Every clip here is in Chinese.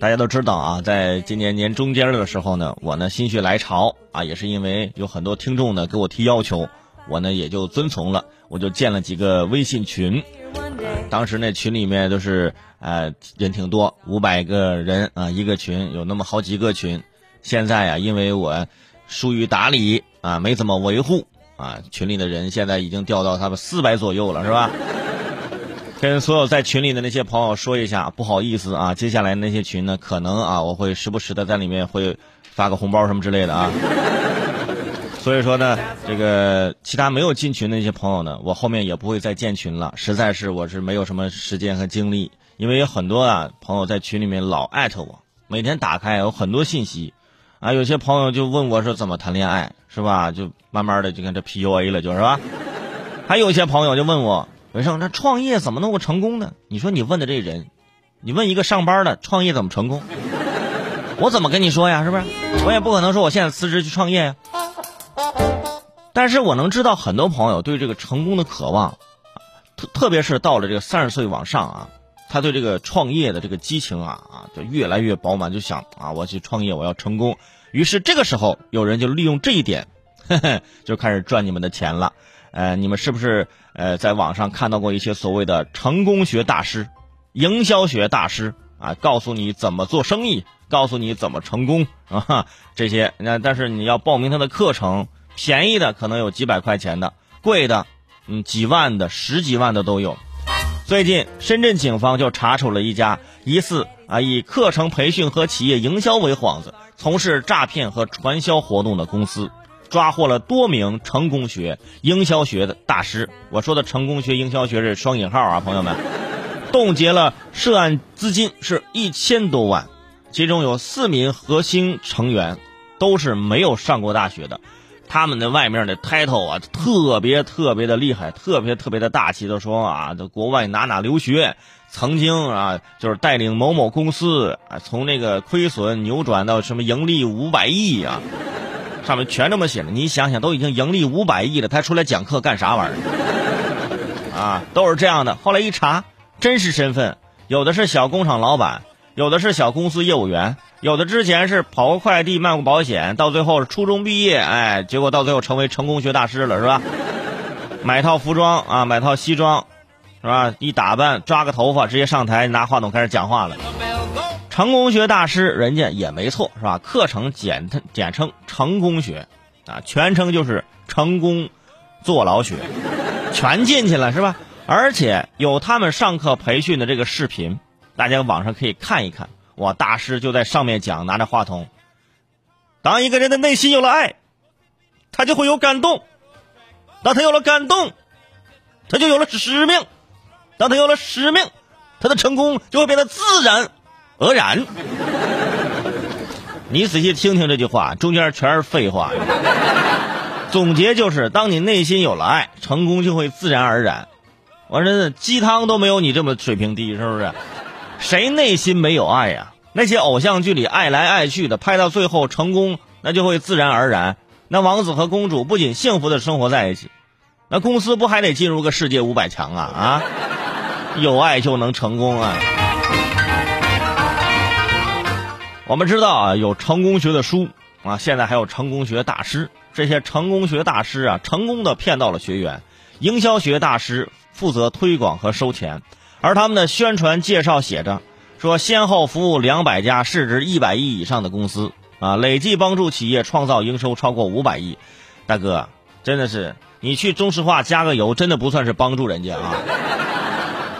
大家都知道啊，在今年年中间的时候呢，我呢心血来潮啊，也是因为有很多听众呢给我提要求，我呢也就遵从了，我就建了几个微信群。当时那群里面都是呃人挺多，五百个人啊一个群，有那么好几个群。现在啊，因为我疏于打理啊，没怎么维护啊，群里的人现在已经掉到他们四百左右了，是吧？跟所有在群里的那些朋友说一下，不好意思啊，接下来那些群呢，可能啊，我会时不时的在里面会发个红包什么之类的啊。所以说呢，这个其他没有进群的那些朋友呢，我后面也不会再建群了，实在是我是没有什么时间和精力，因为有很多啊朋友在群里面老艾特我，每天打开有很多信息，啊，有些朋友就问我说怎么谈恋爱，是吧？就慢慢的就跟这 PUA 了，就是吧？还有一些朋友就问我。文生，那创业怎么能够成功呢？你说你问的这人，你问一个上班的创业怎么成功？我怎么跟你说呀？是不是？我也不可能说我现在辞职去创业呀。但是我能知道很多朋友对这个成功的渴望，特特别是到了这个三十岁往上啊，他对这个创业的这个激情啊啊就越来越饱满，就想啊我去创业，我要成功。于是这个时候有人就利用这一点，就开始赚你们的钱了。呃，你们是不是呃在网上看到过一些所谓的成功学大师、营销学大师啊？告诉你怎么做生意，告诉你怎么成功啊？这些那但是你要报名他的课程，便宜的可能有几百块钱的，贵的嗯几万的、十几万的都有。最近深圳警方就查处了一家疑似啊以课程培训和企业营销为幌子，从事诈骗和传销活动的公司。抓获了多名成功学、营销学的大师。我说的成功学、营销学是双引号啊，朋友们。冻结了涉案资金是一千多万，其中有四名核心成员都是没有上过大学的。他们的外面的 title 啊，特别特别的厉害，特别特别的大气，都说啊，在国外哪哪留学，曾经啊，就是带领某某公司啊，从那个亏损扭转到什么盈利五百亿啊。上面全这么写着，你想想，都已经盈利五百亿了，他出来讲课干啥玩意儿？啊，都是这样的。后来一查，真实身份有的是小工厂老板，有的是小公司业务员，有的之前是跑过快递、卖过保险，到最后是初中毕业，哎，结果到最后成为成功学大师了，是吧？买套服装啊，买套西装，是吧？一打扮，抓个头发，直接上台拿话筒开始讲话了。成功学大师，人家也没错，是吧？课程简简称成功学，啊，全称就是成功坐牢学，全进去了，是吧？而且有他们上课培训的这个视频，大家网上可以看一看。哇，大师就在上面讲，拿着话筒。当一个人的内心有了爱，他就会有感动；当他有了感动，他就有了使命；当他有了使命，他的成功就会变得自然。愕然，你仔细听听这句话，中间全是废话。总结就是：当你内心有了爱，成功就会自然而然。我说鸡汤都没有你这么水平低，是不是？谁内心没有爱呀？那些偶像剧里爱来爱去的，拍到最后成功，那就会自然而然。那王子和公主不仅幸福的生活在一起，那公司不还得进入个世界五百强啊？啊，有爱就能成功啊！我们知道啊，有成功学的书啊，现在还有成功学大师。这些成功学大师啊，成功的骗到了学员。营销学大师负责推广和收钱，而他们的宣传介绍写着说，先后服务两百家市值一百亿以上的公司啊，累计帮助企业创造营收超过五百亿。大哥，真的是你去中石化加个油，真的不算是帮助人家啊。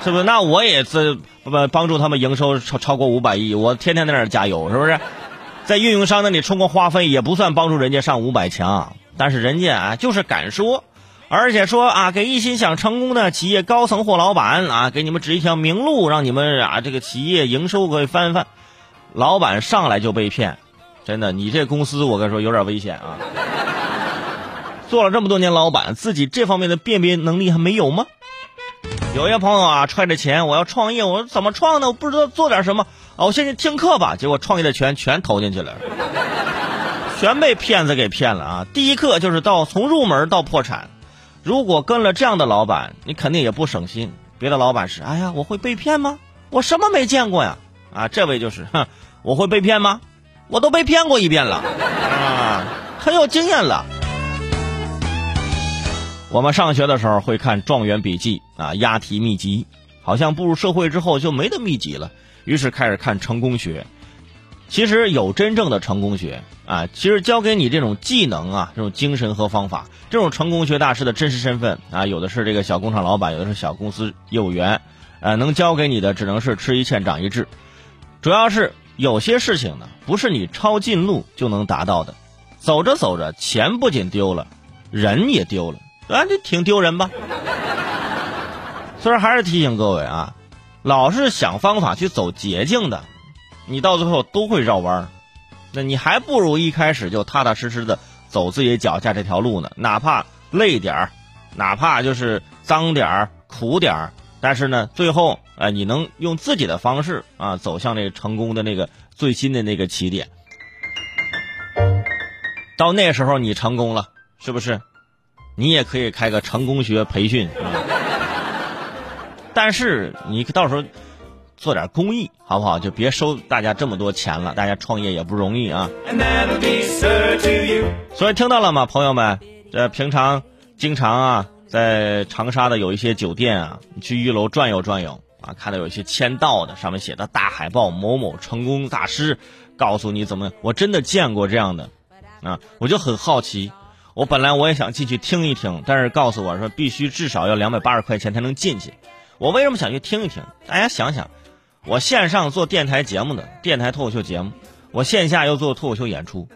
是不是？那我也是不帮助他们营收超超过五百亿，我天天在那儿加油，是不是？在运营商那里充过话费，也不算帮助人家上五百强。但是人家啊，就是敢说，而且说啊，给一心想成功的企业高层或老板啊，给你们指一条明路，让你们啊这个企业营收可以翻翻。老板上来就被骗，真的，你这公司我跟你说有点危险啊！做了这么多年老板，自己这方面的辨别能力还没有吗？有些朋友啊，揣着钱，我要创业，我怎么创呢？我不知道做点什么啊，我先去听课吧。结果创业的钱全投进去了，全被骗子给骗了啊！第一课就是到从入门到破产，如果跟了这样的老板，你肯定也不省心。别的老板是，哎呀，我会被骗吗？我什么没见过呀？啊，这位就是，哼，我会被骗吗？我都被骗过一遍了，啊，很有经验了。我们上学的时候会看《状元笔记》啊，押题秘籍，好像步入社会之后就没得秘籍了，于是开始看成功学。其实有真正的成功学啊，其实教给你这种技能啊，这种精神和方法，这种成功学大师的真实身份啊，有的是这个小工厂老板，有的是小公司业务员，呃，能教给你的只能是吃一堑长一智。主要是有些事情呢，不是你抄近路就能达到的，走着走着，钱不仅丢了，人也丢了，啊，这挺丢人吧？所以还是提醒各位啊，老是想方法去走捷径的。你到最后都会绕弯儿，那你还不如一开始就踏踏实实的走自己脚下这条路呢。哪怕累点儿，哪怕就是脏点儿、苦点儿，但是呢，最后哎，你能用自己的方式啊，走向那成功的那个最新的那个起点。到那时候你成功了，是不是？你也可以开个成功学培训，但是你到时候。做点公益好不好？就别收大家这么多钱了，大家创业也不容易啊。所以听到了吗，朋友们？这平常经常啊，在长沙的有一些酒店啊，你去一楼转悠转悠啊，看到有一些签到的，上面写的大海报，某某成功大师，告诉你怎么，我真的见过这样的啊，我就很好奇。我本来我也想进去听一听，但是告诉我说必须至少要两百八十块钱才能进去。我为什么想去听一听？大家想想。我线上做电台节目的电台脱口秀节目，我线下又做脱口秀演出，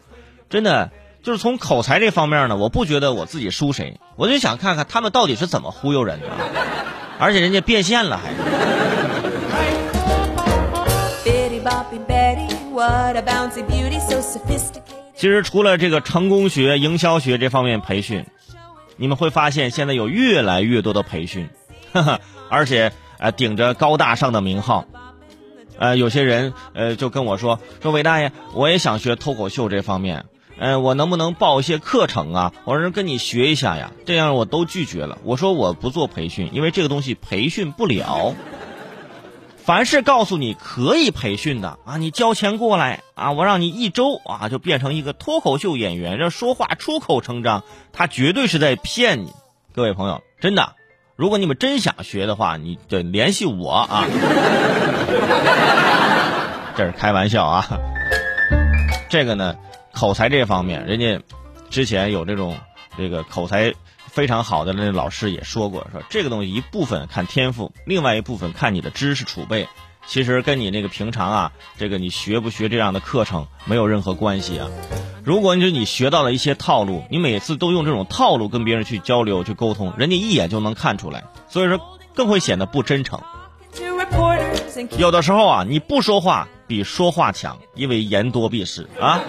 真的就是从口才这方面呢，我不觉得我自己输谁，我就想看看他们到底是怎么忽悠人的，而且人家变现了还。其实除了这个成功学、营销学这方面培训，你们会发现现在有越来越多的培训，而且呃顶着高大上的名号。呃，有些人呃就跟我说说韦大爷，我也想学脱口秀这方面，嗯，我能不能报一些课程啊？我说跟你学一下呀，这样我都拒绝了。我说我不做培训，因为这个东西培训不了。凡是告诉你可以培训的啊，你交钱过来啊，我让你一周啊就变成一个脱口秀演员，这说话出口成章，他绝对是在骗你。各位朋友，真的。如果你们真想学的话，你得联系我啊！这是开玩笑啊。这个呢，口才这方面，人家之前有这种这个口才非常好的那老师也说过，说这个东西一部分看天赋，另外一部分看你的知识储备。其实跟你那个平常啊，这个你学不学这样的课程没有任何关系啊。如果你说你学到了一些套路，你每次都用这种套路跟别人去交流、去沟通，人家一眼就能看出来，所以说更会显得不真诚。有的时候啊，你不说话比说话强，因为言多必失啊。